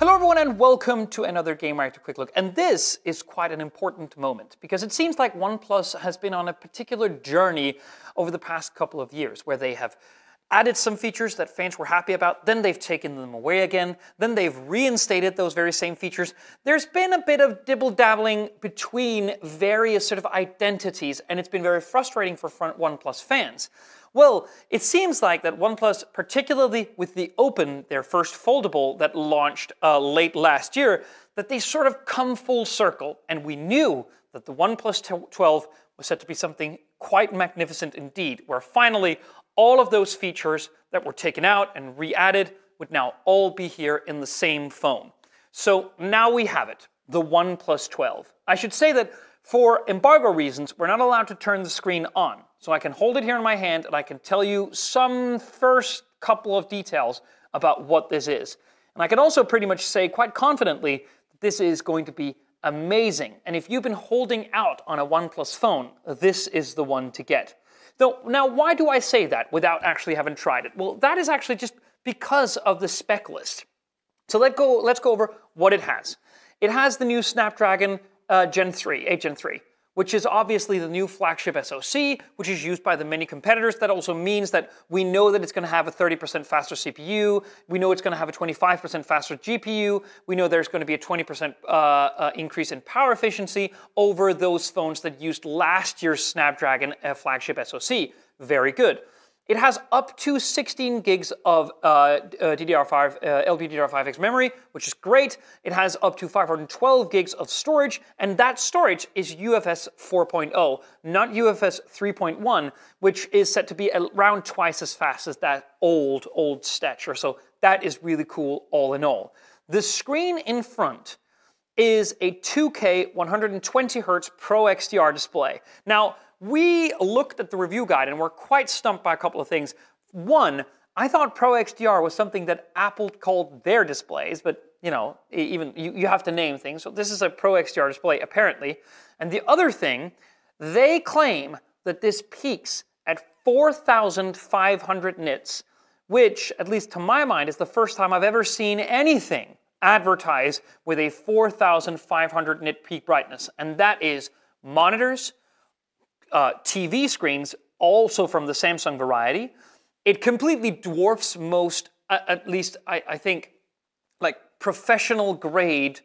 Hello, everyone, and welcome to another Gamereactor Quick Look. And this is quite an important moment because it seems like OnePlus has been on a particular journey over the past couple of years where they have added some features that fans were happy about, then they've taken them away again, then they've reinstated those very same features. There's been a bit of dibble dabbling between various sort of identities, and it's been very frustrating for OnePlus fans. Well, it seems like that OnePlus, particularly with the Open, their first foldable that launched uh, late last year, that they sort of come full circle. And we knew that the OnePlus 12 was set to be something quite magnificent indeed, where finally all of those features that were taken out and re added would now all be here in the same phone. So now we have it, the OnePlus 12. I should say that for embargo reasons, we're not allowed to turn the screen on. So I can hold it here in my hand and I can tell you some first couple of details about what this is. And I can also pretty much say quite confidently that this is going to be amazing. And if you've been holding out on a OnePlus phone, this is the one to get. Though, now, why do I say that without actually having tried it? Well, that is actually just because of the spec list. So let go, let's go over what it has. It has the new Snapdragon uh, Gen 3, 8 Gen 3 which is obviously the new flagship SoC, which is used by the many competitors. That also means that we know that it's going to have a 30% faster CPU. We know it's going to have a 25% faster GPU. We know there's going to be a 20% uh, uh, increase in power efficiency over those phones that used last year's Snapdragon uh, flagship SoC. Very good. It has up to 16 gigs of uh, uh, DDR5, uh, LPDDR5X memory, which is great. It has up to 512 gigs of storage, and that storage is UFS 4.0, not UFS 3.1, which is set to be around twice as fast as that old, old stature. So that is really cool all in all. The screen in front is a 2K 120 Hz Pro XDR display. Now, we looked at the review guide and were quite stumped by a couple of things. One, I thought Pro XDR was something that Apple called their displays, but you know, even you, you have to name things. So this is a Pro XDR display, apparently. And the other thing, they claim that this peaks at 4,500 nits, which, at least to my mind, is the first time I've ever seen anything advertise with a 4,500 nit peak brightness. And that is monitors, uh, TV screens, also from the Samsung variety. It completely dwarfs most, at least I, I think, like professional grade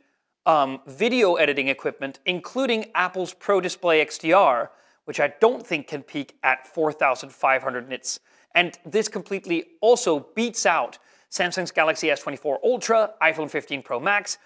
um, video editing equipment, including Apple's Pro Display XDR, which I don't think can peak at 4,500 nits. And this completely also beats out Samsung's Galaxy S24 Ultra, iPhone 15 Pro Max,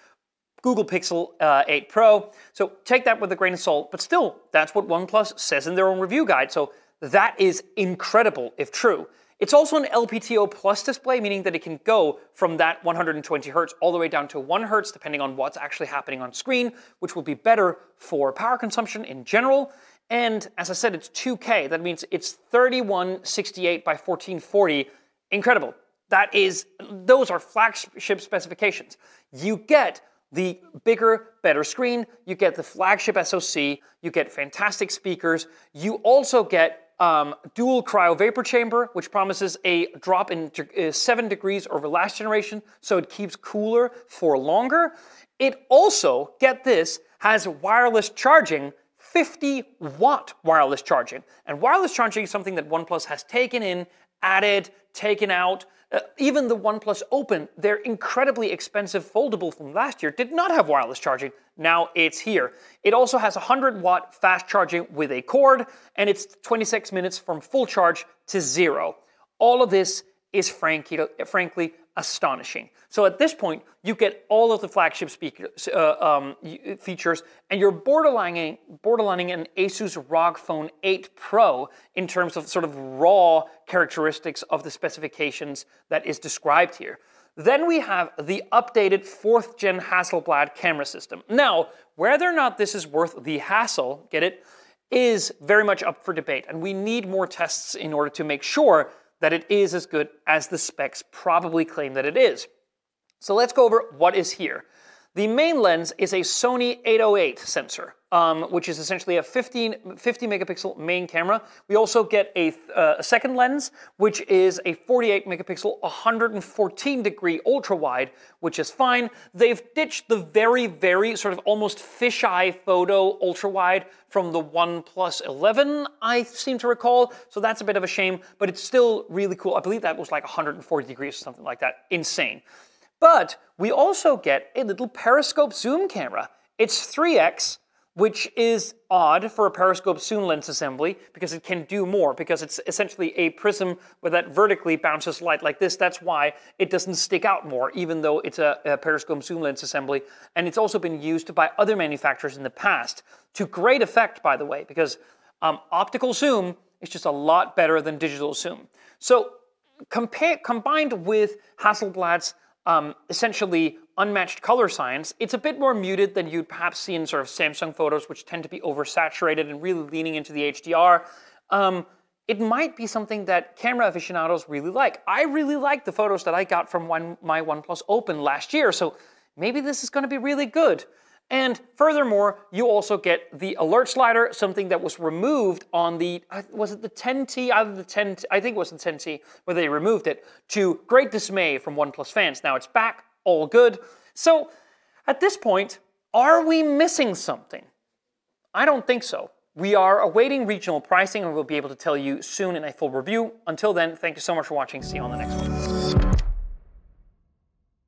Google Pixel uh, 8 Pro. So take that with a grain of salt, but still, that's what OnePlus says in their own review guide. So that is incredible if true. It's also an LTPO plus display, meaning that it can go from that 120 hertz all the way down to 1 hertz, depending on what's actually happening on screen, which will be better for power consumption in general. And as I said, it's 2K. That means it's 3168 by 1440. Incredible. That is, those are flagship specifications. You get the bigger, better screen, you get the flagship SoC, you get fantastic speakers, you also get um, dual cryo vapor chamber, which promises a drop in uh, 7 degrees over last generation, so it keeps cooler for longer. It also, get this, has wireless charging 50 watt wireless charging. And wireless charging is something that OnePlus has taken in, added, taken out. Uh, even the OnePlus Open, their incredibly expensive foldable from last year, did not have wireless charging. Now it's here. It also has 100 watt fast charging with a cord, and it's 26 minutes from full charge to zero. All of this is frankly, frankly astonishing. So at this point, you get all of the flagship speakers, uh, um, features, and you're borderlining, borderlining an Asus ROG Phone 8 Pro in terms of sort of raw characteristics of the specifications that is described here. Then we have the updated fourth gen Hasselblad camera system. Now, whether or not this is worth the hassle, get it, is very much up for debate, and we need more tests in order to make sure that it is as good as the specs probably claim that it is. So let's go over what is here. The main lens is a Sony 808 sensor, um, which is essentially a 15, 50 megapixel main camera. We also get a, uh, a, second lens, which is a 48 megapixel, 114 degree ultra wide, which is fine. They've ditched the very, very sort of almost fisheye photo ultra wide from the OnePlus 11, I seem to recall. So that's a bit of a shame, but it's still really cool. I believe that was like 140 degrees or something like that. Insane. But we also get a little periscope zoom camera. It's 3x, which is odd for a periscope zoom lens assembly because it can do more, because it's essentially a prism where that vertically bounces light like this. That's why it doesn't stick out more, even though it's a, a periscope zoom lens assembly. And it's also been used by other manufacturers in the past to great effect, by the way, because um, optical zoom is just a lot better than digital zoom. So combined with Hasselblad's um, essentially unmatched color science, it's a bit more muted than you'd perhaps see in sort of Samsung photos, which tend to be oversaturated and really leaning into the HDR. Um, it might be something that camera aficionados really like. I really like the photos that I got from one, my OnePlus Open last year, so maybe this is going to be really good. And furthermore, you also get the alert slider, something that was removed on the, uh, was it the 10T, either the 10, I think it was the 10T, where they removed it, to great dismay from OnePlus fans. Now it's back, all good. So at this point, are we missing something? I don't think so. We are awaiting regional pricing and we'll be able to tell you soon in a full review. Until then, thank you so much for watching. See you on the next one.